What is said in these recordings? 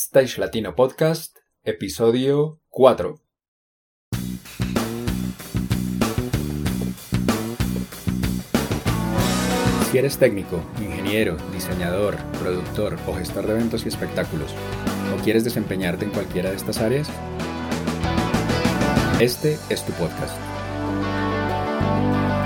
Stage Latino Podcast, episodio 4. Si eres técnico, ingeniero, diseñador, productor o gestor de eventos y espectáculos, o quieres desempeñarte en cualquiera de estas áreas, este es tu podcast.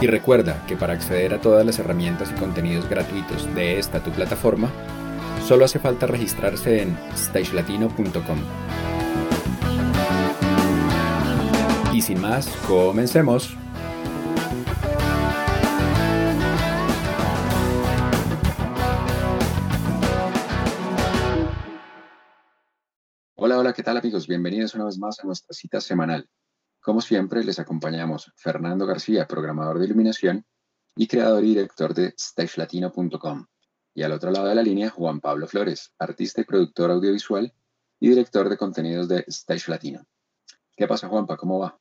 Y recuerda que para acceder a todas las herramientas y contenidos gratuitos de esta tu plataforma, solo hace falta registrarse en stagelatino.com. Y sin más, comencemos. Hola, hola, ¿qué tal amigos? Bienvenidos una vez más a nuestra cita semanal. Como siempre, les acompañamos Fernando García, programador de iluminación y creador y director de stagelatino.com. Y al otro lado de la línea, Juan Pablo Flores, artista y productor audiovisual y director de contenidos de Stage Latino. ¿Qué pasa, Juanpa? ¿Cómo va?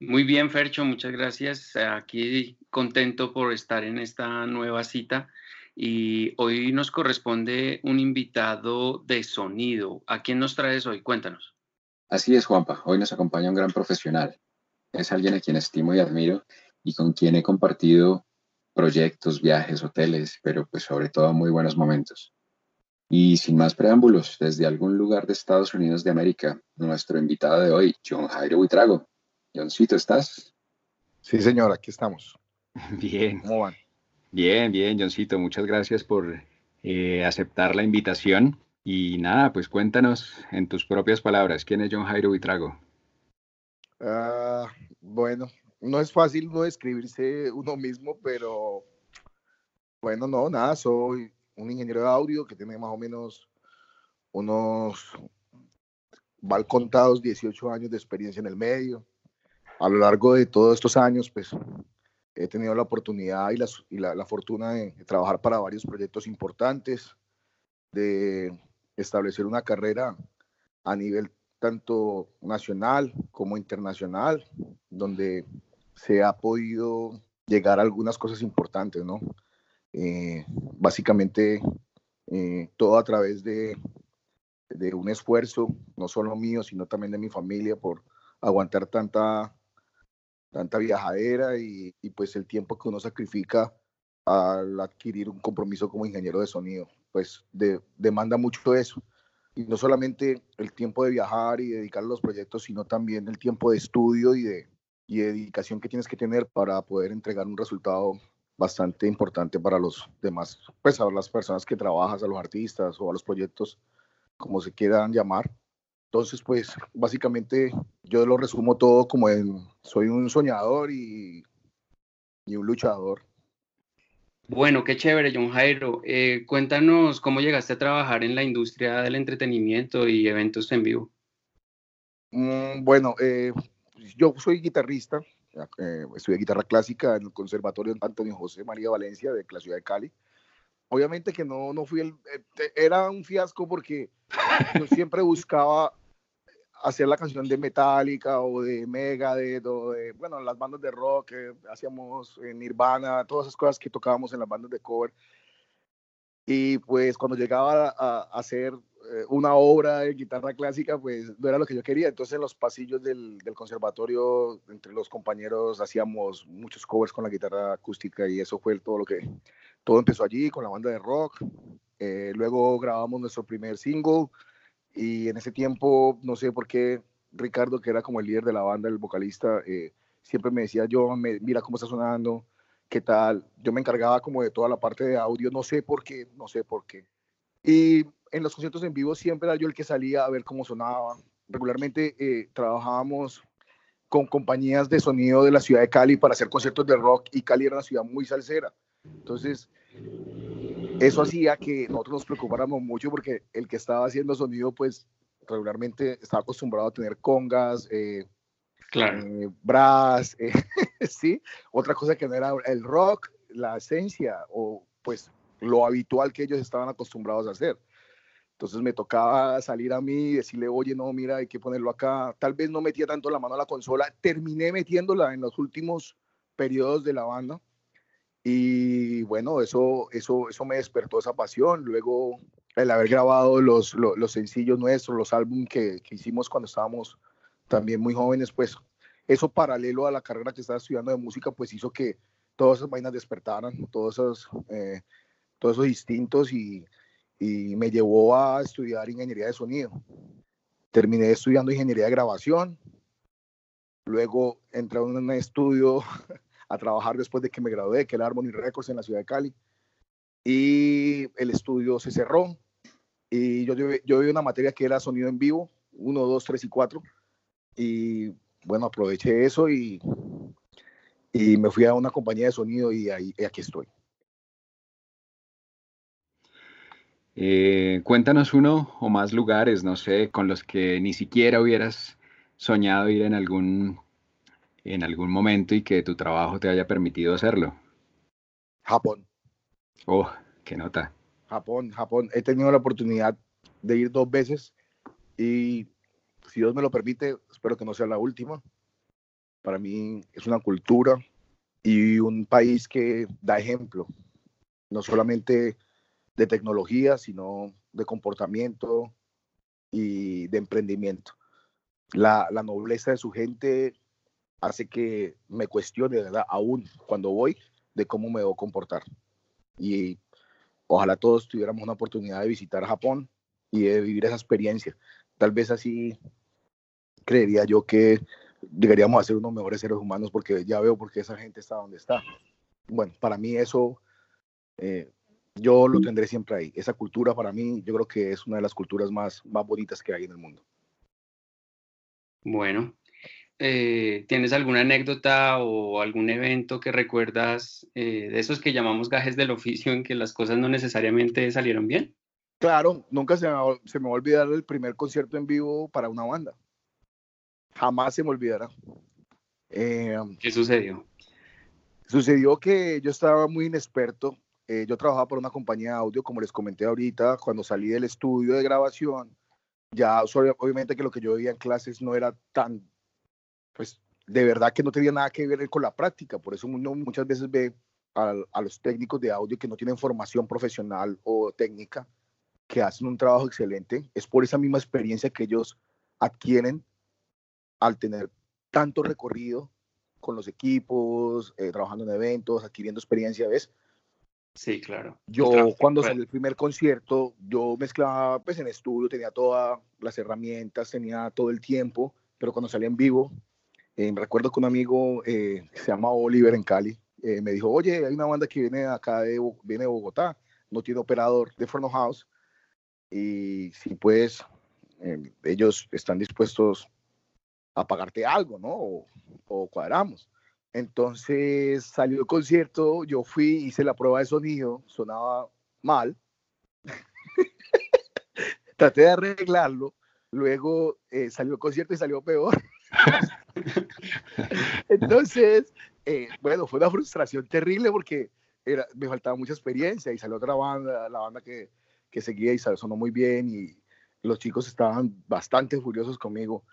Muy bien, Fercho, muchas gracias. Aquí contento por estar en esta nueva cita y hoy nos corresponde un invitado de sonido. ¿A quién nos traes hoy? Cuéntanos. Así es, Juanpa. Hoy nos acompaña un gran profesional. Es alguien a quien estimo y admiro y con quien he compartido proyectos, viajes, hoteles, pero pues sobre todo muy buenos momentos. Y sin más preámbulos, desde algún lugar de Estados Unidos de América, nuestro invitado de hoy, John Jairo Buitrago. Johncito, ¿estás? Sí, señor, aquí estamos. Bien. ¿Cómo van? Bien, bien, Johncito, muchas gracias por eh, aceptar la invitación. Y nada, pues cuéntanos en tus propias palabras, ¿quién es John Jairo Vitrago? Ah, bueno, no es fácil no describirse uno mismo, pero bueno, no, nada, soy un ingeniero de audio que tiene más o menos unos mal contados 18 años de experiencia en el medio. A lo largo de todos estos años, pues he tenido la oportunidad y, la, fortuna de, trabajar para varios proyectos importantes, de establecer una carrera a nivel tanto nacional como internacional, donde se ha podido llegar a algunas cosas importantes, ¿no? Eh, básicamente, eh, todo a través de, de un esfuerzo, no solo mío, sino también de mi familia, por aguantar tanta tanta viajadera y, pues el tiempo que uno sacrifica al adquirir un compromiso como ingeniero de sonido, pues demanda mucho eso. Y no solamente el tiempo de viajar y dedicar a los proyectos, sino también el tiempo de estudio y de, y dedicación que tienes que tener para poder entregar un resultado bastante importante para los demás, pues a las personas que trabajas, a los artistas o a los proyectos, como se quieran llamar. Entonces, pues básicamente yo lo resumo todo como en soy un soñador y, y un luchador. Bueno, qué chévere, John Jairo. Eh, cuéntanos cómo llegaste a trabajar en la industria del entretenimiento y eventos en vivo. Mm, bueno, eh, yo soy guitarrista, eh, estudié guitarra clásica en el Conservatorio Antonio José María Valencia de la ciudad de Cali. Obviamente que no, no fui el, era un fiasco porque yo siempre buscaba hacer la canción de Metallica o de Megadeth o de, bueno, las bandas de rock que hacíamos en Nirvana, todas esas cosas que tocábamos en las bandas de cover. Y pues cuando llegaba a, hacer eh, una obra de guitarra clásica, pues no era lo que yo quería. Entonces en los pasillos del, del, conservatorio, entre los compañeros, hacíamos muchos covers con la guitarra acústica y eso fue todo lo que, todo empezó allí con la banda de rock. Eh, luego grabamos nuestro primer single y en ese tiempo, no sé por qué, Ricardo, que era como el líder de la banda, el vocalista, eh, siempre me decía, yo, mira cómo está sonando, qué tal. Yo me encargaba como de toda la parte de audio, no sé por qué, no sé por qué. Y en los conciertos en vivo siempre era yo el que salía a ver cómo sonaba. Regularmente eh, trabajábamos con compañías de sonido de la ciudad de Cali para hacer conciertos de rock y Cali era una ciudad muy salsera. Entonces, eso hacía que nosotros nos preocupáramos mucho porque el que estaba haciendo sonido, pues regularmente estaba acostumbrado a tener congas, eh, claro. eh, brass, eh, sí, otra cosa que no era el rock, la esencia o pues lo habitual que ellos estaban acostumbrados a hacer. Entonces me tocaba salir a mí y decirle, oye, no, mira, hay que ponerlo acá. Tal vez no metía tanto la mano a la consola, terminé metiéndola en los últimos periodos de la banda. Y bueno, eso, eso, eso me despertó esa pasión. Luego, el haber grabado los, los, los sencillos nuestros, los álbumes que, que, hicimos cuando estábamos también muy jóvenes, pues eso paralelo a la carrera que estaba estudiando de música, pues hizo que todas esas vainas despertaran, todos esos, eh, todos esos instintos y, y me llevó a estudiar ingeniería de sonido. Terminé estudiando ingeniería de grabación, luego entré a un estudio a trabajar después de que me gradué, que era Harmony Records en la ciudad de Cali, y el estudio se cerró, y yo, yo vi una materia que era sonido en vivo, 1, 2, 3 y 4, y bueno, aproveché eso y, y me fui a una compañía de sonido y, ahí, aquí estoy. Eh, cuéntanos uno o más lugares, no sé, con los que ni siquiera hubieras soñado ir en algún, en algún momento y que tu trabajo te haya permitido hacerlo. Japón. Oh, qué nota. Japón, Japón. He tenido la oportunidad de ir dos veces y si Dios me lo permite, espero que no sea la última. Para mí es una cultura y un país que da ejemplo, no solamente de tecnología, sino de comportamiento y de emprendimiento. La, la, nobleza de su gente hace que me cuestione, verdad, aún cuando voy, de cómo me debo comportar. Y ojalá todos tuviéramos una oportunidad de visitar Japón y de vivir esa experiencia. Tal vez así creería yo que llegaríamos a ser unos mejores seres humanos porque ya veo por qué esa gente está donde está. Bueno, para mí eso eh, yo lo tendré siempre ahí. Esa cultura para mí, yo creo que es una de las culturas más, más bonitas que hay en el mundo. Bueno, eh, ¿tienes alguna anécdota o algún evento que recuerdas eh, de esos que llamamos gajes del oficio en que las cosas no necesariamente salieron bien? Claro, nunca se me, se me va a olvidar el primer concierto en vivo para una banda. Jamás se me olvidará. Eh, ¿Qué sucedió? Sucedió que yo estaba muy inexperto eh, yo trabajaba por una compañía de audio, como les comenté ahorita, cuando salí del estudio de grabación, ya obviamente que lo que yo veía en clases no era tan, pues de verdad que no tenía nada que ver con la práctica, por eso uno muchas veces ve a, a los técnicos de audio que no tienen formación profesional o técnica, que hacen un trabajo excelente, es por esa misma experiencia que ellos adquieren al tener tanto recorrido con los equipos, eh, trabajando en eventos, adquiriendo experiencia, ¿ves? Sí, claro. Yo cuando salió el primer concierto, yo mezclaba pues en estudio, tenía todas las herramientas, tenía todo el tiempo, pero cuando salí en vivo, eh, recuerdo que un amigo eh, se llama Oliver en Cali, eh, me dijo, oye, hay una banda que viene acá de, viene de Bogotá, no tiene operador de Forno House, y si pues ellos están dispuestos a pagarte algo, ¿no? O, o cuadramos. Entonces salió el concierto, yo fui, hice la prueba de sonido, sonaba mal. Traté de arreglarlo, luego eh, salió el concierto y salió peor. Entonces, eh, bueno, fue una frustración terrible porque era, me faltaba mucha experiencia y salió otra banda, la banda que, que seguía y sonó muy bien y los chicos estaban bastante furiosos conmigo.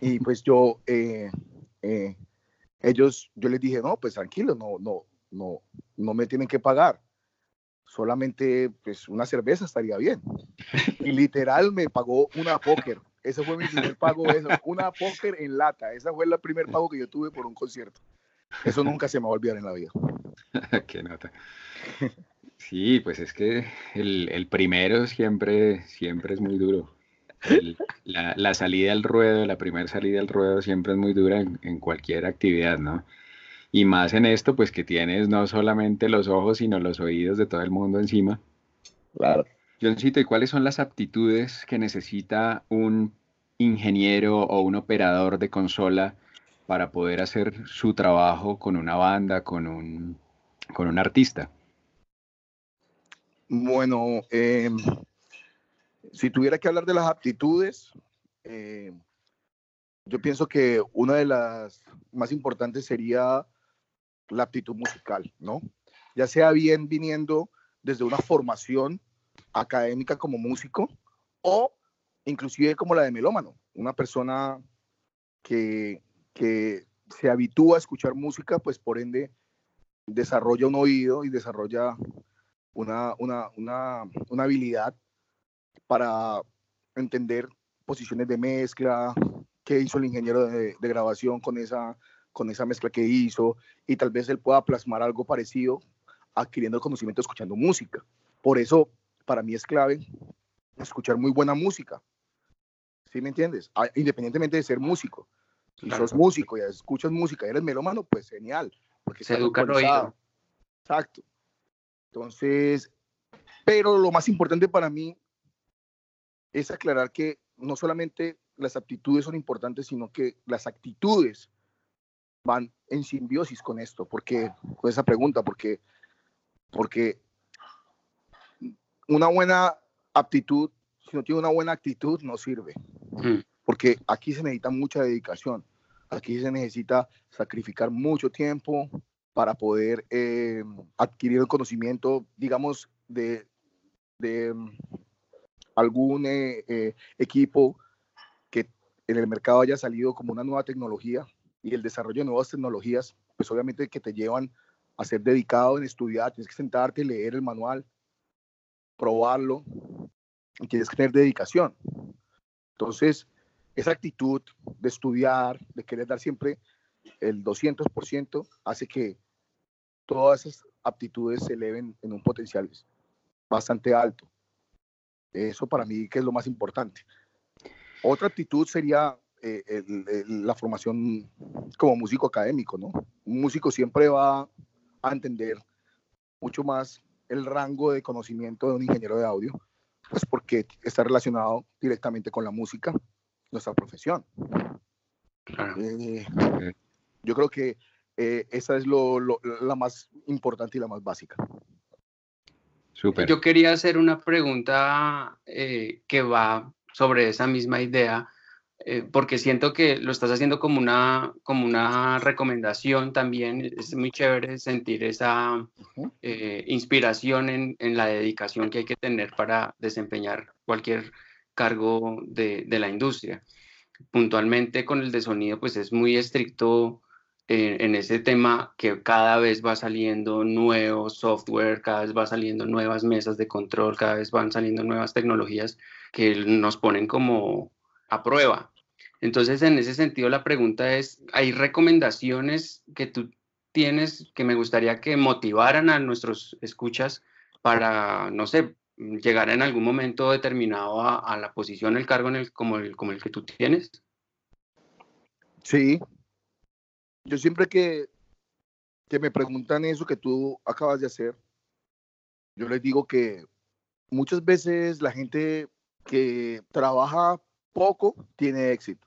Y pues yo eh, ellos, yo les dije, no, pues tranquilo, no, no, no, no me tienen que pagar. Solamente, pues, una cerveza estaría bien. Y literal me pagó una póker. Ese fue mi primer pago, eso, una póker en lata. Ese fue el primer pago que yo tuve por un concierto. Eso nunca se me va a olvidar en la vida. Qué nota. Sí, pues es que el, el primero siempre, siempre es muy duro la, salida al ruedo, la primera salida al ruedo siempre es muy dura en, cualquier actividad, ¿no? Y más en esto, pues que tienes no solamente los ojos, sino los oídos de todo el mundo encima. Claro. Johncito, ¿y cuáles son las aptitudes que necesita un ingeniero o un operador de consola para poder hacer su trabajo con una banda, con un, con un artista? Bueno, em, si tuviera que hablar de las aptitudes, eh, yo pienso que una de las más importantes sería la aptitud musical, ¿no? Ya sea bien viniendo desde una formación académica como músico o inclusive como la de melómano, una persona que, que se habitúa a escuchar música, pues por ende desarrolla un oído y desarrolla una, una, una, una habilidad para entender posiciones de mezcla, qué hizo el ingeniero de, de, grabación con esa, con esa mezcla que hizo, y tal vez él pueda plasmar algo parecido adquiriendo el conocimiento escuchando música. Por eso, para mí es clave escuchar muy buena música. ¿Sí me entiendes? Ah, independientemente de ser músico. Si sos músico y escuchas música y eres melómano, pues genial. Porque se educa el oído. Exacto. Entonces, pero lo más importante para mí es aclarar que no solamente las aptitudes son importantes, sino que las actitudes van en simbiosis con esto, porque con esa pregunta, porque porque una buena aptitud, si no tiene una buena actitud, no sirve. Mm. Porque aquí se necesita mucha dedicación, aquí se necesita sacrificar mucho tiempo para poder eh, adquirir el conocimiento, digamos, de, de mm, algún eh, eh, equipo que en el mercado haya salido como una nueva tecnología y el desarrollo de nuevas tecnologías, pues obviamente que te llevan a ser dedicado en estudiar, tienes que sentarte, leer el manual, probarlo, y tienes que tener dedicación. Entonces, esa actitud de estudiar, de querer dar siempre el 200%, hace que todas esas aptitudes se eleven en un potencial bastante alto. Eso para mí que es lo más importante. Otra actitud sería eh, la formación como músico académico, ¿no? Un músico siempre va a entender mucho más el rango de conocimiento de un ingeniero de audio, pues porque está relacionado directamente con la música, nuestra profesión. Eh, yo creo que eh, esa es lo, la más importante y la más básica. Yo quería hacer una pregunta eh, que va sobre esa misma idea eh, porque siento que lo estás haciendo como una, como una recomendación también. Es muy chévere sentir esa eh, inspiración en, en, la dedicación que hay que tener para desempeñar cualquier cargo de, de la industria. Puntualmente con el de sonido, pues es muy estricto en, en, ese tema que cada vez va saliendo nuevo software, cada vez va saliendo nuevas mesas de control, cada vez van saliendo nuevas tecnologías que nos ponen como a prueba. Entonces, en ese sentido, la pregunta es, ¿hay recomendaciones que tú tienes que me gustaría que motivaran a nuestros escuchas para, no sé, llegar en algún momento determinado a, la posición, el cargo en el, como, el, como el que tú tienes? Sí. Yo siempre que, que me preguntan eso que tú acabas de hacer, yo les digo que muchas veces la gente que trabaja poco tiene éxito.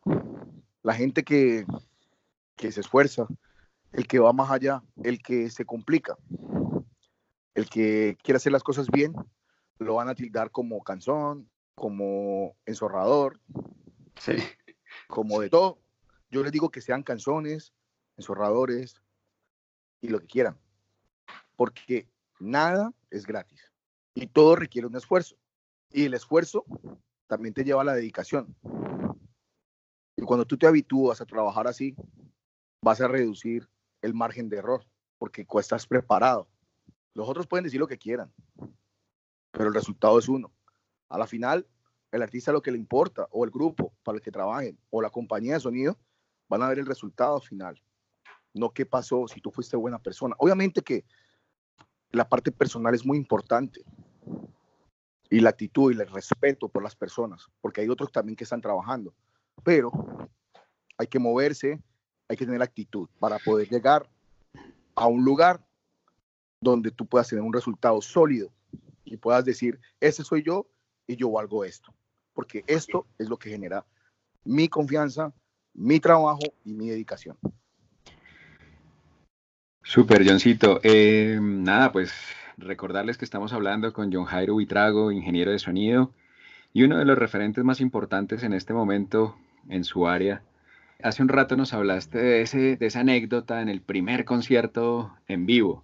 La gente que, que se esfuerza, el que va más allá, el que se complica, el que quiere hacer las cosas bien, lo van a tildar como canzón, como enzorrador, sí. como de todo. Yo les digo que sean canzones, enzorradores y lo que quieran, porque nada es gratis y todo requiere un esfuerzo. Y el esfuerzo también te lleva a la dedicación. Y cuando tú te habitúas a trabajar así, vas a reducir el margen de error, porque estás preparado. Los otros pueden decir lo que quieran, pero el resultado es uno. A la final, el artista lo que le importa, o el grupo para el que trabajen, o la compañía de sonido, van a ver el resultado final. No qué pasó, si tú fuiste buena persona. Obviamente que la parte personal es muy importante, y la actitud y el respeto por las personas, porque hay otros también que están trabajando, pero hay que moverse, hay que tener actitud para poder llegar a un lugar donde tú puedas tener un resultado sólido y puedas decir, ese soy yo y yo valgo esto, porque esto es lo que genera mi confianza, mi trabajo y mi dedicación. Super, Johncito. Eh, nada, pues recordarles que estamos hablando con John Jairo Vitrago, ingeniero de sonido y uno de los referentes más importantes en este momento en su área. Hace un rato nos hablaste de, ese, de esa anécdota en el primer concierto en vivo.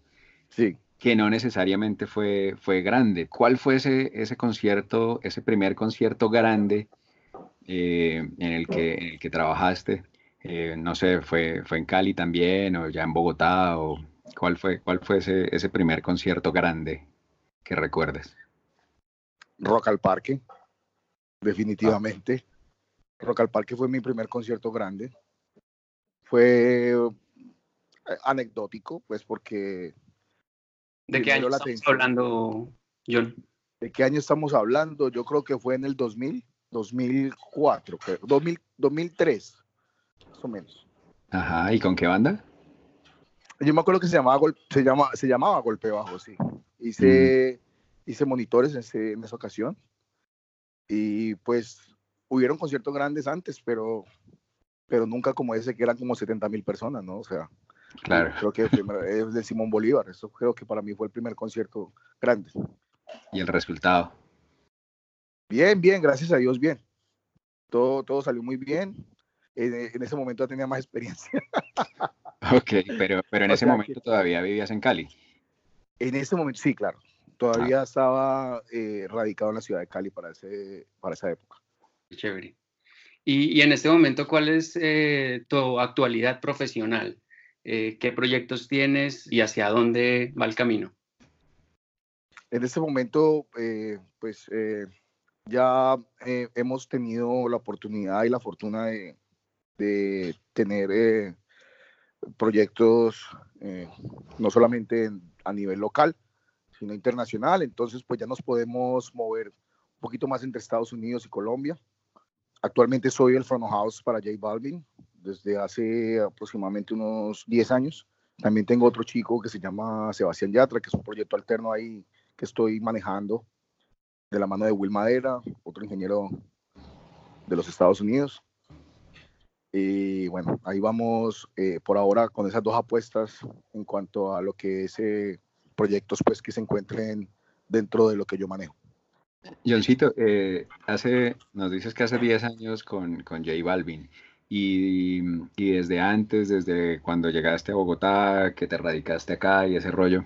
Sí. Que no necesariamente fue, fue grande. ¿Cuál fue ese, ese concierto, ese primer concierto grande eh, en, el que, en el que trabajaste? Eh, no sé, fue, fue en Cali también o ya en Bogotá o cuál fue, cuál fue ese, ese primer concierto grande que recuerdes. Rock al Parque, definitivamente. Rock al Parque fue mi primer concierto grande. Fue eh, anecdótico, pues porque... ¿De qué año estamos hablando, John? ¿De qué año estamos hablando? Yo creo que fue en el 2000, 2004, 2000, 2003 más o menos. Ajá, ¿y con qué banda? Yo me acuerdo que se llamaba, se llama, se llamaba Golpe Bajo, sí. Hice, mm. hice monitores en, en esa ocasión. Y pues hubieron conciertos grandes antes, pero, pero nunca como ese que eran como 70 mil personas, ¿no? O sea, claro. creo que es de Simón Bolívar. Eso creo que para mí fue el primer concierto grande. ¿Y el resultado? Bien, bien, gracias a Dios, bien. Todo, todo salió muy bien en, ese momento tenía más experiencia. ok, pero, pero en ese momento todavía vivías en Cali. En ese momento, sí, claro. Todavía ah. estaba eh, radicado en la ciudad de Cali para, ese, para esa época. Chévere. Y, y en este momento, ¿cuál es eh, tu actualidad profesional? Eh, ¿Qué proyectos tienes y hacia dónde va el camino? En este momento, pues ya hemos tenido la oportunidad y la fortuna de, de tener eh, proyectos eh, no solamente a nivel local, sino internacional. Entonces, pues ya nos podemos mover un poquito más entre Estados Unidos y Colombia. Actualmente soy el front house para J Balvin desde hace aproximadamente unos 10 años. También tengo otro chico que se llama Sebastián Yatra, que es un proyecto alterno ahí que estoy manejando de la mano de Will Madera, otro ingeniero de los Estados Unidos. Y bueno, ahí vamos eh, por ahora con esas dos apuestas en cuanto a lo que es eh, proyectos pues que se encuentren dentro de lo que yo manejo. Johncito, eh, hace, nos dices que hace 10 años con, con J Balvin y, y, desde antes, desde cuando llegaste a Bogotá, que te radicaste acá y ese rollo.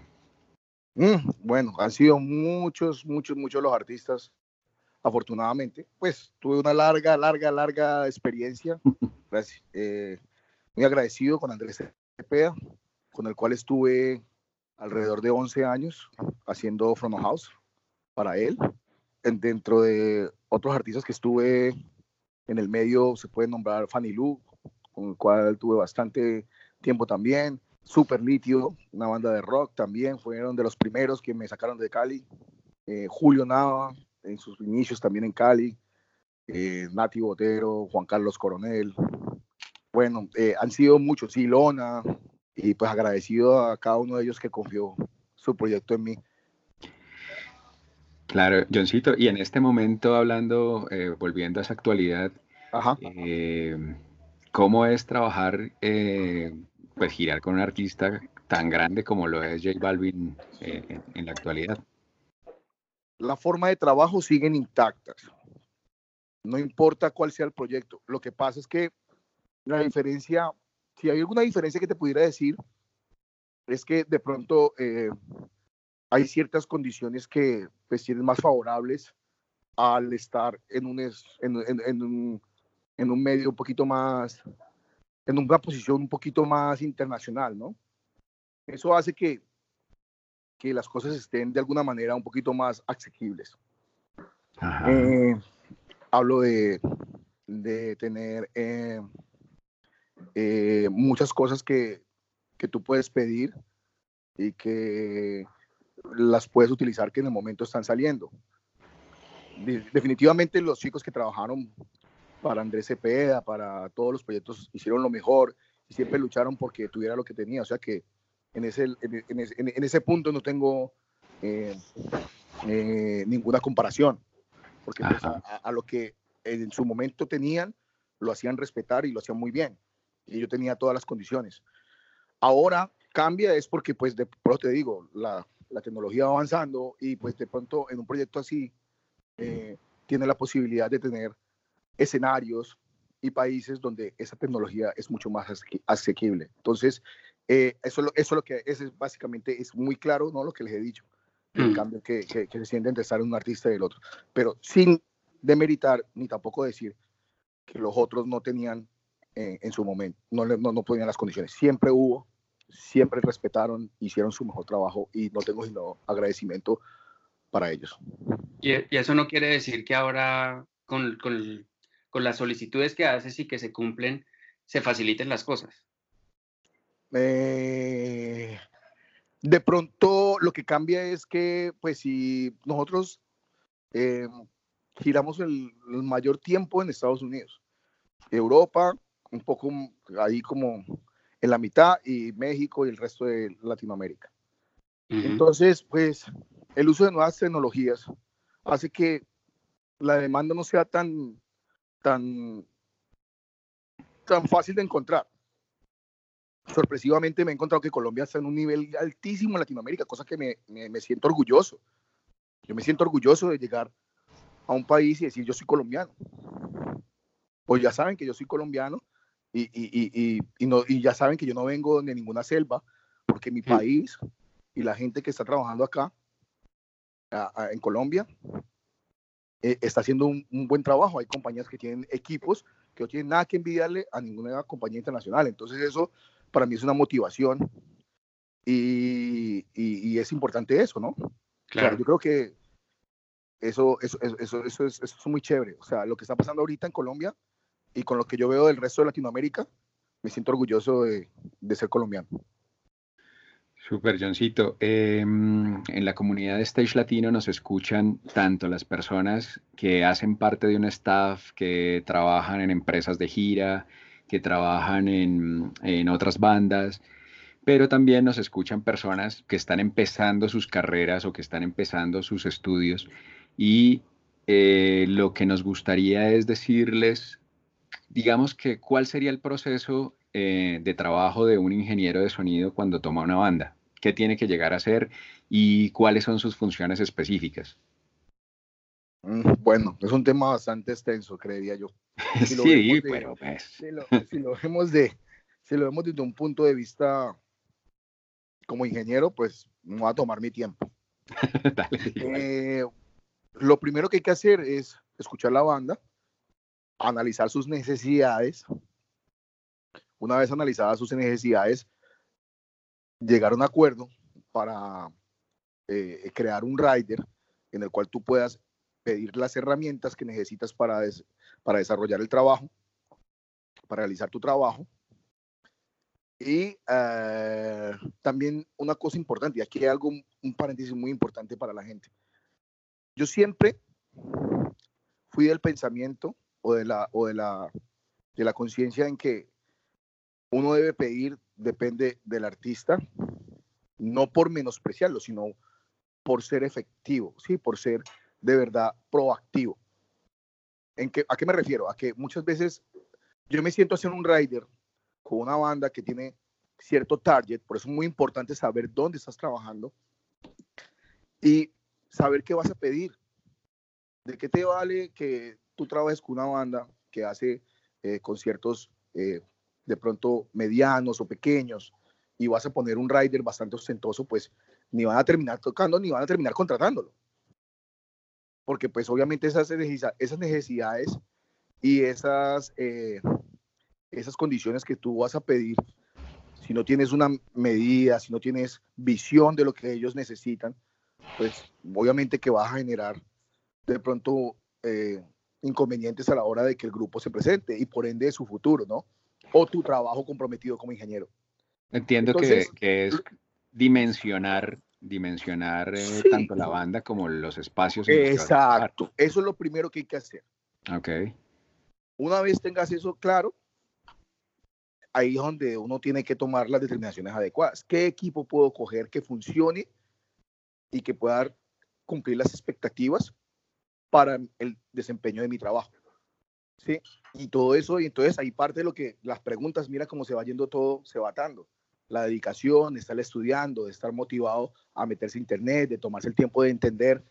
Mm, bueno, han sido muchos, muchos, muchos los artistas afortunadamente, pues tuve una larga, larga, larga experiencia. Gracias. Eh, muy agradecido con Andrés Cepeda, con el cual estuve alrededor de 11 años haciendo Front House para él. dentro de otros artistas que estuve en el medio, se puede nombrar Fanny Lu, con el cual tuve bastante tiempo también. Super Litio, una banda de rock también, fueron de los primeros que me sacaron de Cali. Eh, Julio Nava, en sus inicios también en Cali, eh, Nati Botero, Juan Carlos Coronel. Bueno, eh, han sido muchos, Silona, y pues agradecido a cada uno de ellos que confió su proyecto en mí. Claro, Johncito, y en este momento hablando, eh, volviendo a esa actualidad, ¿cómo es trabajar, pues girar con un artista tan grande como lo es J Balvin en la actualidad? La forma de trabajo siguen intactas. No importa cuál sea el proyecto. Lo que pasa es que la diferencia, si hay alguna diferencia que te pudiera decir, es que de pronto eh, hay ciertas condiciones que pues tienen más favorables al estar en un, en, un, en un medio un poquito más, en una posición un poquito más internacional, ¿no? Eso hace que que las cosas estén de alguna manera un poquito más asequibles. Eh, hablo de, de tener eh, eh, muchas cosas que, que tú puedes pedir y que las puedes utilizar que en el momento están saliendo. Definitivamente los chicos que trabajaron para Andrés Cepeda, para todos los proyectos, hicieron lo mejor y siempre lucharon porque tuviera lo que tenía. O sea que en ese, en, ese, en ese punto no tengo eh, eh, ninguna comparación, porque pues, a, lo que en su momento tenían, lo hacían respetar y lo hacían muy bien. Y yo tenía todas las condiciones. Ahora cambia es porque, pues, de pronto te digo, la, la tecnología va avanzando y pues de pronto en un proyecto así eh, tiene la posibilidad de tener escenarios y países donde esa tecnología es mucho más asequible. Entonces, eh, eso, eso lo que es, básicamente es muy claro, ¿no? Lo que les he dicho, el mm. cambio que, que, se siente entre estar un artista y el otro. Pero sin demeritar ni tampoco decir que los otros no tenían eh, en su momento, no, no, no ponían las condiciones. Siempre hubo, siempre respetaron, hicieron su mejor trabajo y no tengo sino agradecimiento para ellos. Y, eso no quiere decir que ahora con, con, con, las solicitudes que haces y que se cumplen, se faciliten las cosas. Eh, de pronto lo que cambia es que, pues si nosotros eh, giramos el, mayor tiempo en Estados Unidos, Europa, un poco ahí como en la mitad, y México y el resto de Latinoamérica. Entonces, pues el uso de nuevas tecnologías hace que la demanda no sea tan, tan, tan fácil de encontrar. Sorpresivamente me he encontrado que Colombia está en un nivel altísimo en Latinoamérica, cosa que me, me, siento orgulloso. Yo me siento orgulloso de llegar a un país y decir yo soy colombiano. Pues ya saben que yo soy colombiano y, y, y, y, no, y ya saben que yo no vengo de ninguna selva, porque mi país y la gente que está trabajando acá en Colombia eh, está haciendo un, buen trabajo. Hay compañías que tienen equipos que no tienen nada que envidiarle a ninguna compañía internacional. Entonces eso para mí es una motivación y, y, es importante eso, ¿no? Claro. yo creo que eso, eso, eso, eso, es, eso es muy chévere. O sea, lo que está pasando ahorita en Colombia y con lo que yo veo del resto de Latinoamérica, me siento orgulloso de, de ser colombiano. Super, Johncito. Em, en la comunidad de Stage Latino nos escuchan tanto las personas que hacen parte de un staff, que trabajan en empresas de gira, que trabajan en, en otras bandas, pero también nos escuchan personas que están empezando sus carreras o que están empezando sus estudios. Y eh, lo que nos gustaría es decirles, digamos que cuál sería el proceso eh, de trabajo de un ingeniero de sonido cuando toma una banda? ¿Qué tiene que llegar a ser y cuáles son sus funciones específicas? Mm, bueno, es un tema bastante extenso, creería yo. sí, pero pues. Si lo, vemos de, si lo vemos desde un punto de vista como ingeniero, pues no va a tomar mi tiempo. Eh, lo primero que hay que hacer es escuchar la banda, analizar sus necesidades, una vez analizadas sus necesidades, llegar a un acuerdo para eh, crear un rider en el cual tú puedas pedir las herramientas que necesitas para, para desarrollar el trabajo, para realizar tu trabajo. Y eh, también una cosa importante, y aquí hay algo, un paréntesis muy importante para la gente. Yo siempre fui del pensamiento o de la, de la, de la conciencia en que uno debe pedir, depende del artista, no por menospreciarlo, sino por ser efectivo, ¿sí? por ser de verdad proactivo. ¿En qué, ¿A qué me refiero? A que muchas veces yo me siento hacer un rider con una banda que tiene cierto target, por eso es muy importante saber dónde estás trabajando y saber qué vas a pedir. ¿De qué te vale que tú trabajes con una banda que hace eh, conciertos eh, de pronto medianos o pequeños y vas a poner un rider bastante ostentoso, pues ni van a terminar tocando ni van a terminar contratándolo. Porque pues obviamente esas, esas necesidades y esas, eh, esas condiciones que tú vas a pedir, si no tienes una medida, si no tienes visión de lo que ellos necesitan, pues obviamente que vas a generar de pronto eh, inconvenientes a la hora de que el grupo se presente y por ende su futuro, ¿no? o tu trabajo comprometido como ingeniero. Entiendo que, es dimensionar, dimensionar eh, tanto la banda como los espacios. Exacto, eso es lo primero que hay que hacer. Ok. Una vez tengas eso claro, ahí es donde uno tiene que tomar las determinaciones adecuadas. ¿Qué equipo puedo coger que funcione y que pueda cumplir las expectativas para el desempeño de mi trabajo? ¿sí? Y todo eso, y entonces ahí parte de lo que las preguntas, mira cómo se va yendo todo, se va atando. La dedicación, de estar estudiando, de estar motivado a meterse a internet, de tomarse el tiempo de entender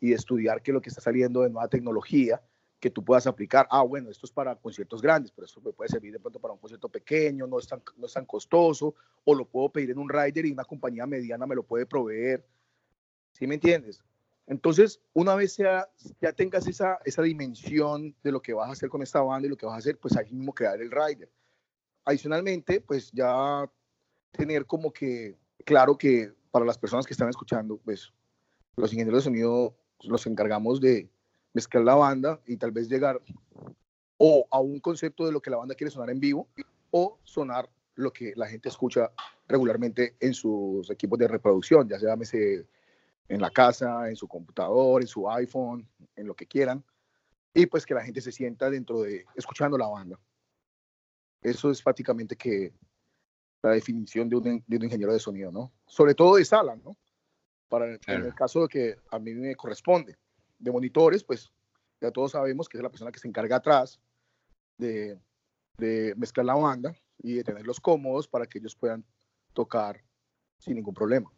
y de estudiar qué es lo que está saliendo de nueva tecnología que tú puedas aplicar. Ah, bueno, esto es para conciertos grandes, pero eso me puede servir de pronto para un concierto pequeño, no es tan, no es tan costoso, o lo puedo pedir en un rider y una compañía mediana me lo puede proveer. ¿Sí me entiendes? Entonces, una vez ya, ya tengas esa, esa dimensión de lo que vas a hacer con esta banda y lo que vas a hacer, pues ahí mismo crear el rider. Adicionalmente, pues ya tener como que claro que para las personas que están escuchando, pues los ingenieros de sonido los encargamos de mezclar la banda y tal vez llegar o a un concepto de lo que la banda quiere sonar en vivo o sonar lo que la gente escucha regularmente en sus equipos de reproducción, ya sea en la casa, en su computador, en su iPhone, en lo que quieran, y pues que la gente se sienta dentro de escuchando la banda. Eso es prácticamente que la definición de un, de un ingeniero de sonido, ¿no? Sobre todo de sala, ¿no? Para en el caso de que a mí me corresponde de monitores, pues ya todos sabemos que es la persona que se encarga atrás de, de mezclar la banda y de tenerlos cómodos para que ellos puedan tocar sin ningún problema.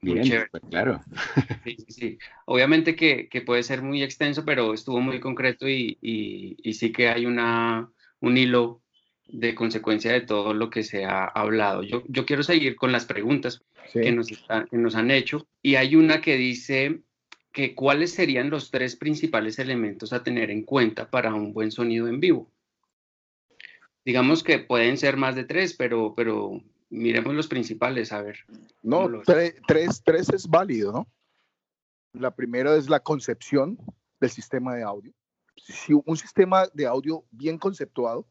Bien, pues, claro. Sí, sí, Obviamente que, que, puede ser muy extenso, pero estuvo muy concreto y, y, y, sí que hay una, un hilo de consecuencia de todo lo que se ha hablado. Yo, yo quiero seguir con las preguntas que, nos que nos han hecho y hay una que dice que cuáles serían los tres principales elementos a tener en cuenta para un buen sonido en vivo. Digamos que pueden ser más de tres, pero, pero miremos los principales, a ver. No, tres, tres es válido, ¿no? La primera es la concepción del sistema de audio. Si un sistema de audio bien conceptuado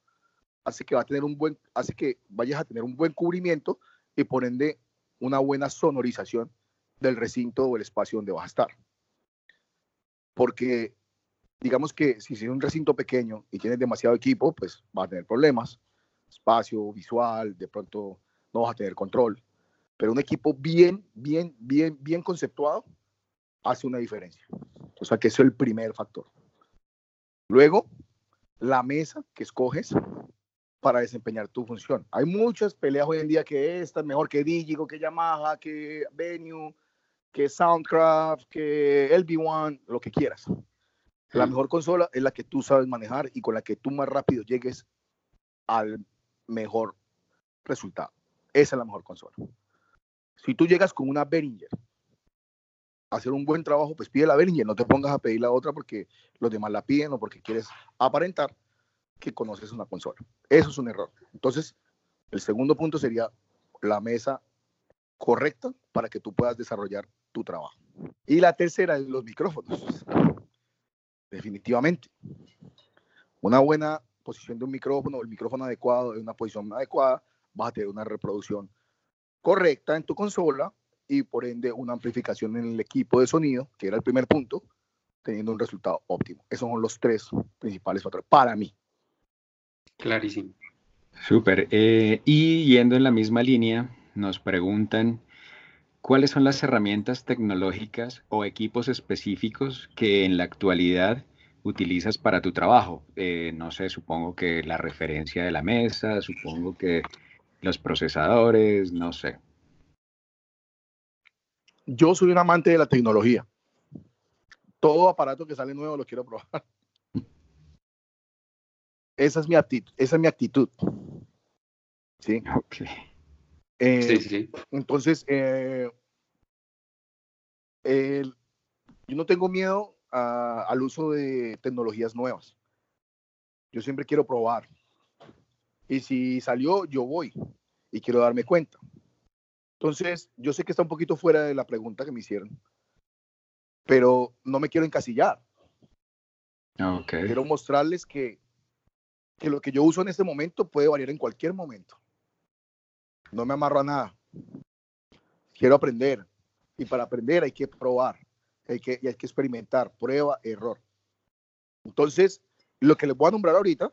hace que va a tener un buen, hace que vayas a tener un buen cubrimiento y por ende una buena sonorización del recinto o el espacio donde vas a estar porque digamos que si es un recinto pequeño y tienes demasiado equipo, pues vas a tener problemas, espacio visual, de pronto no vas a tener control. Pero un equipo bien, bien, bien, bien conceptuado hace una diferencia. O sea que eso es el primer factor. Luego, la mesa que escoges para desempeñar tu función. Hay muchas peleas hoy en día que esta es mejor que Digigo, que Yamaha, que Venue, que Soundcraft, que LB1, lo que quieras. La mejor consola es la que tú sabes manejar y con la que tú más rápido llegues al mejor resultado. Esa es la mejor consola. Si tú llegas con una Behringer a hacer un buen trabajo, pues pide la Behringer, no te pongas a pedir la otra porque los demás la piden o porque quieres aparentar que conoces una consola. Eso es un error. Entonces, el segundo punto sería la mesa correcta para que tú puedas desarrollar tu trabajo. Y la tercera es los micrófonos. Definitivamente. Una buena posición de un micrófono, el micrófono adecuado, en una posición adecuada, vas a tener una reproducción correcta en tu consola y por ende una amplificación en el equipo de sonido, que era el primer punto, teniendo un resultado óptimo. Esos son los tres principales factores para mí. Clarísimo. Súper. Eh, y yendo en la misma línea, nos preguntan ¿Cuáles son las herramientas tecnológicas o equipos específicos que en la actualidad utilizas para tu trabajo? Eh, no sé, supongo que la referencia de la mesa, supongo que los procesadores, no sé. Yo soy un amante de la tecnología. Todo aparato que sale nuevo lo quiero probar. Esa es mi actitud. Esa es mi actitud. Sí. Ok. Eh, sí, sí. Entonces, eh, yo no tengo miedo al uso de tecnologías nuevas. Yo siempre quiero probar. Y si salió, yo voy y quiero darme cuenta. Entonces, yo sé que está un poquito fuera de la pregunta que me hicieron, pero no me quiero encasillar. Okay. Quiero mostrarles que, que lo que yo uso en este momento puede variar en cualquier momento no me amarro a nada. Quiero aprender. Y para aprender hay que probar, hay que, y hay que experimentar, prueba, error. Entonces, lo que les voy a nombrar ahorita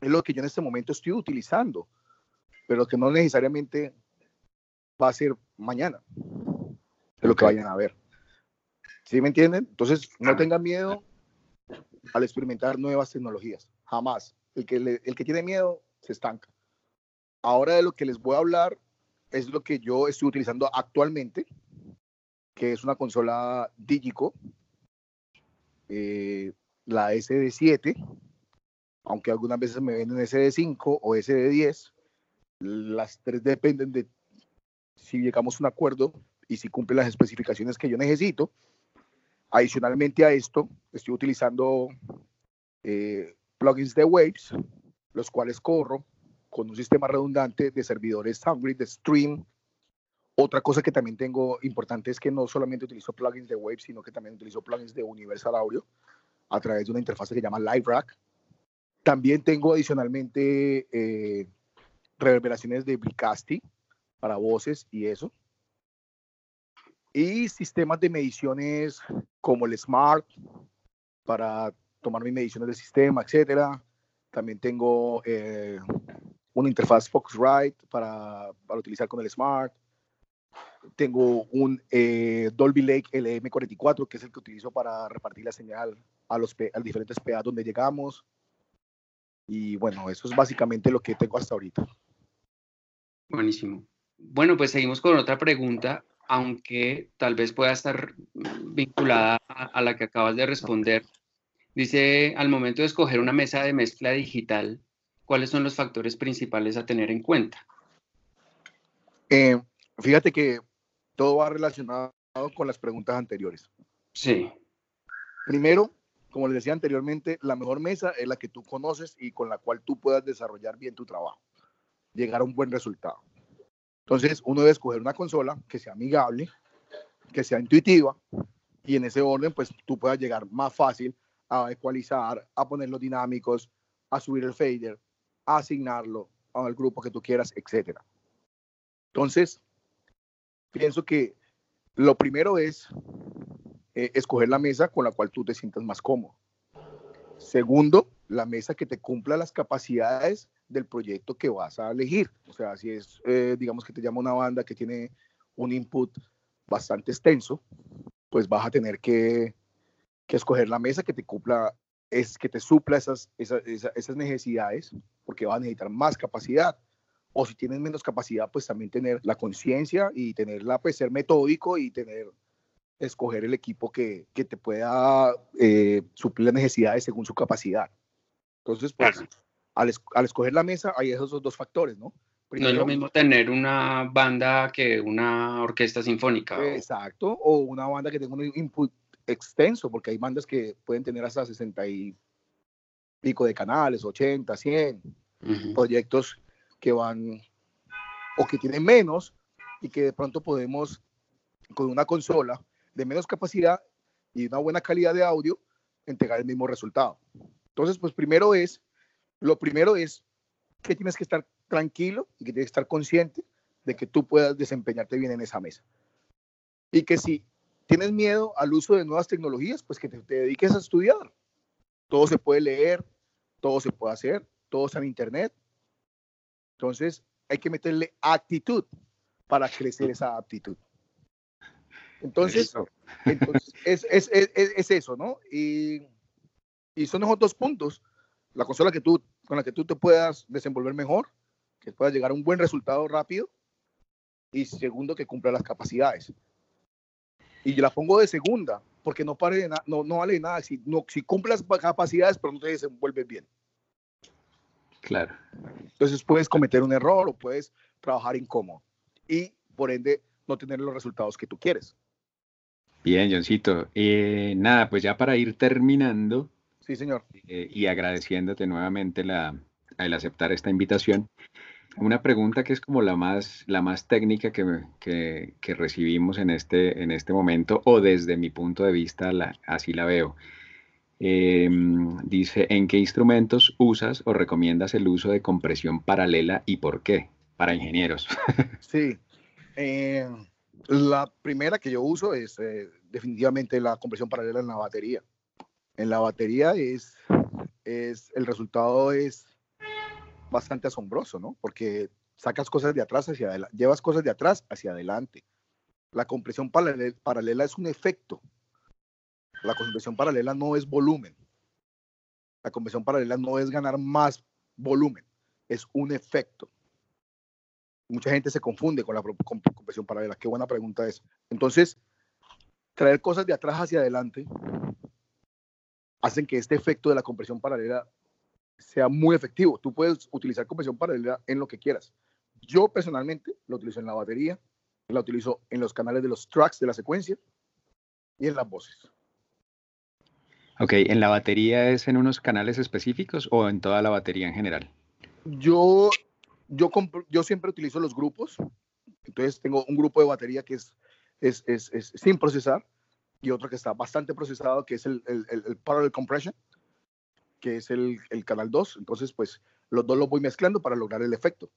es lo que yo en este momento estoy utilizando, pero que no necesariamente va a ser mañana, es lo que vayan a ver. ¿Sí me entienden? Entonces, no tengan miedo al experimentar nuevas tecnologías, jamás. El que, el que tiene miedo se estanca. Ahora de lo que les voy a hablar es lo que yo estoy utilizando actualmente, que es una consola Digico, eh, la SD7, aunque algunas veces me venden SD5 o SD10, las tres dependen de si llegamos a un acuerdo y si cumple las especificaciones que yo necesito. Adicionalmente a esto, estoy utilizando eh, plugins de Waves, los cuales corro con un sistema redundante de servidores SoundGrid, Stream. Otra cosa que también tengo importante es que no solamente utilizo plugins de Waves, sino que también utilizo plugins de Universal Audio a través de una interfaz que se llama LiveRack. También tengo adicionalmente eh, reverberaciones de Bricasti para voces y eso. Y sistemas de mediciones como el Smart para tomar mis mediciones del sistema, etcétera. También tengo eh, una interfaz Focusrite para, para utilizar con el Smart. Tengo un eh, Dolby Lake LM44, que es el que utilizo para repartir la señal a los, a los diferentes PA donde llegamos. Y bueno, eso es básicamente lo que tengo hasta ahorita. Buenísimo. Bueno, pues seguimos con otra pregunta, aunque tal vez pueda estar vinculada a, la que acabas de responder. Dice, al momento de escoger una mesa de mezcla digital, ¿cuáles son los factores principales a tener en cuenta? Eh, fíjate que todo va relacionado con las preguntas anteriores. Sí. Primero, como les decía anteriormente, la mejor mesa es la que tú conoces y con la cual tú puedas desarrollar bien tu trabajo llegar a un buen resultado. Entonces, uno debe escoger una consola que sea amigable, que sea intuitiva, y en ese orden, pues tú puedas llegar más fácil a ecualizar, a poner los dinámicos, a subir el fader, a asignarlo al grupo que tú quieras, etc. Entonces, pienso que lo primero es eh, escoger la mesa con la cual tú te sientas más cómodo. Segundo, la mesa que te cumpla las capacidades del proyecto que vas a elegir. O sea, si es, eh, digamos que te llama una banda que tiene un input bastante extenso, pues vas a tener que, que escoger la mesa que te cumpla, es que te supla esas, esas, esas necesidades, porque va a necesitar más capacidad. O si tienes menos capacidad, pues también tener la conciencia y tenerla, pues ser metódico y tener, escoger el equipo que, que te pueda eh, suplir las necesidades según su capacidad. Entonces, pues, al, escoger la mesa hay esos dos factores, ¿no? no es lo mismo tener una banda que una orquesta sinfónica. Exacto, o, una banda que tenga un input extenso, porque hay bandas que pueden tener hasta 60 y pico de canales, 80, 100, proyectos que van o que tienen menos y que de pronto podemos con una consola de menos capacidad y una buena calidad de audio entregar el mismo resultado. Entonces, pues primero es lo primero es que tienes que estar tranquilo y que tienes que estar consciente de que tú puedas desempeñarte bien en esa mesa. Y que si tienes miedo al uso de nuevas tecnologías, pues que te, dediques a estudiar. Todo se puede leer, todo se puede hacer, todo está en Internet. Entonces, hay que meterle actitud para crecer esa aptitud. Entonces, es, es, eso, ¿no? Y, y son esos dos puntos la consola que tú, con la que tú te puedas desenvolver mejor, que puedas llegar a un buen resultado rápido y segundo, que cumpla las capacidades. Y yo la pongo de segunda, porque no, pare no, no vale nada si, no, si cumple las capacidades, pero no te desenvuelves bien. Claro. Entonces puedes cometer un error o puedes trabajar incómodo y por ende no tener los resultados que tú quieres. Bien, Johncito. Eh, nada, pues ya para ir terminando, Sí, señor. Eh, y agradeciéndote nuevamente la, el aceptar esta invitación. Una pregunta que es como la más, la más técnica que, que, recibimos en este, en este momento, o desde mi punto de vista, la, así la veo. Em, dice, ¿en qué instrumentos usas o recomiendas el uso de compresión paralela y por qué? Para ingenieros. Sí. Eh, la primera que yo uso es eh, definitivamente la compresión paralela en la batería en la batería es, es el resultado es bastante asombroso, ¿no? Porque sacas cosas de atrás hacia adelante, llevas cosas de atrás hacia adelante. La compresión paralela, es un efecto. La compresión paralela no es volumen. La compresión paralela no es ganar más volumen, es un efecto. Mucha gente se confunde con la compresión paralela. Qué buena pregunta es. Entonces, traer cosas de atrás hacia adelante hacen que este efecto de la compresión paralela sea muy efectivo. Tú puedes utilizar compresión paralela en lo que quieras. Yo personalmente lo utilizo en la batería, la utilizo en los canales de los tracks de la secuencia y en las voces. Ok, ¿en la batería es en unos canales específicos o en toda la batería en general? Yo, yo, yo siempre utilizo los grupos. Entonces tengo un grupo de batería que es, es, es, es sin procesar y otro que está bastante procesado, que es el, el, el, parallel compression, que es el, el canal 2. Entonces, pues los dos los voy mezclando para lograr el efecto.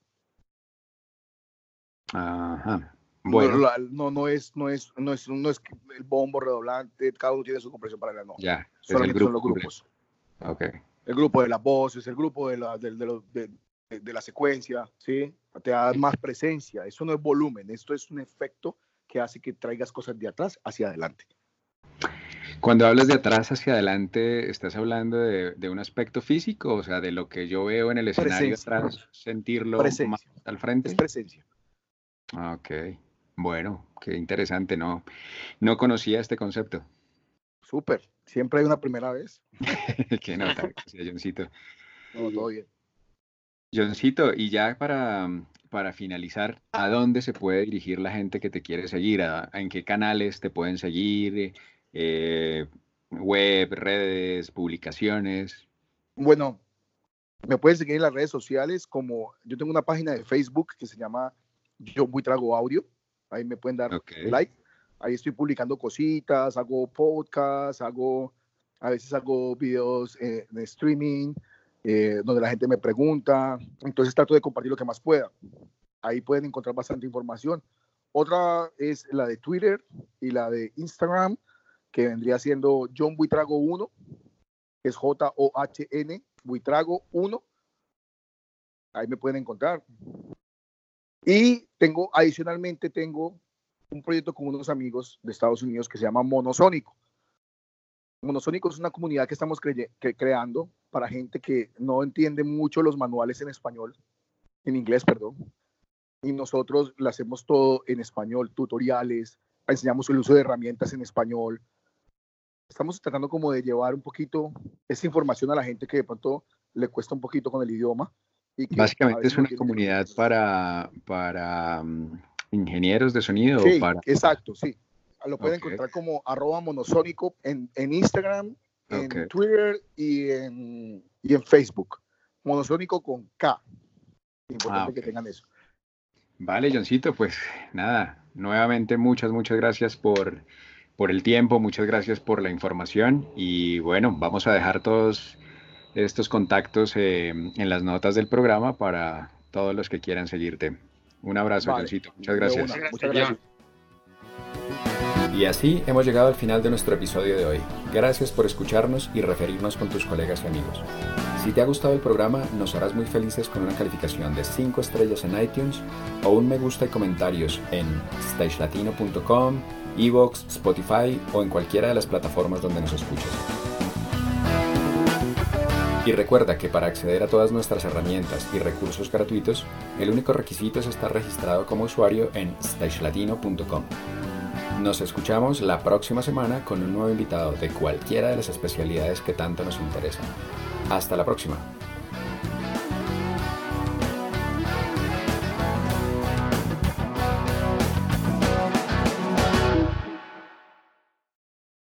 Ajá. Bueno. No, no, es, no, es, no, es, no es el bombo redoblante, cada uno tiene su compresión paralela, no. Ya, solamente son los grupos. Ok. El grupo de las voces, el grupo de la, de, de, de, la secuencia, ¿sí? Te da más presencia. Eso no es volumen, esto es un efecto que hace que traigas cosas de atrás hacia adelante. Cuando hablas de atrás hacia adelante, ¿estás hablando de, un aspecto físico? O sea, de lo que yo veo en el escenario atrás, sentirlo más al frente. Es presencia. Ah, ok. Bueno, qué interesante, ¿no? No conocía este concepto. Súper. Siempre hay una primera vez. qué nota, Johncito. No, todo bien. Johncito, y ya para, para finalizar, ¿a dónde se puede dirigir la gente que te quiere seguir? ¿En qué canales te pueden seguir? Eh, ¿Web, redes, publicaciones? Bueno, me pueden seguir en las redes sociales como yo tengo una página de Facebook que se llama Yo Trago Audio. Ahí me pueden dar like. Ahí estoy publicando cositas, hago podcasts, hago, a veces hago videos eh, de streaming, eh, donde la gente me pregunta. Entonces trato de compartir lo que más pueda. Ahí pueden encontrar bastante información. Otra es la de Twitter y la de Instagram, que vendría siendo John Buitrago 1, que es J-O-H-N, Buitrago 1. Ahí me pueden encontrar. Y tengo, adicionalmente, tengo un proyecto con unos amigos de Estados Unidos que se llama Monosónico. Monosónico es una comunidad que estamos creando para gente que no entiende mucho los manuales en español, en inglés, perdón. Y nosotros le hacemos todo en español, tutoriales, enseñamos el uso de herramientas en español. Estamos tratando como de llevar un poquito esa información a la gente que de pronto le cuesta un poquito con el idioma Básicamente es una comunidad para, para mm, ingenieros de sonido. Sí, para... exacto, sí. Lo pueden encontrar como arroba monosónico en, en Instagram, en Twitter y en, y en Facebook. Monosónico con K. Importante ah, que tengan eso. Vale, Johncito, pues nada, nuevamente muchas, muchas gracias por, por el tiempo, muchas gracias por la información y bueno, vamos a dejar todos estos contactos eh, en las notas del programa para todos los que quieran seguirte. Un abrazo, Muchas gracias. Muchas gracias. Y así hemos llegado al final de nuestro episodio de hoy. Gracias por escucharnos y referirnos con tus colegas y amigos. Si te ha gustado el programa, nos harás muy felices con una calificación de 5 estrellas en iTunes o un me gusta y comentarios en stagelatino.com, Evox, Spotify o en cualquiera de las plataformas donde nos escuches. Y recuerda que para acceder a todas nuestras herramientas y recursos gratuitos, el único requisito es estar registrado como usuario en stagelatino.com. Nos escuchamos la próxima semana con un nuevo invitado de cualquiera de las especialidades que tanto nos interesan. Hasta la próxima.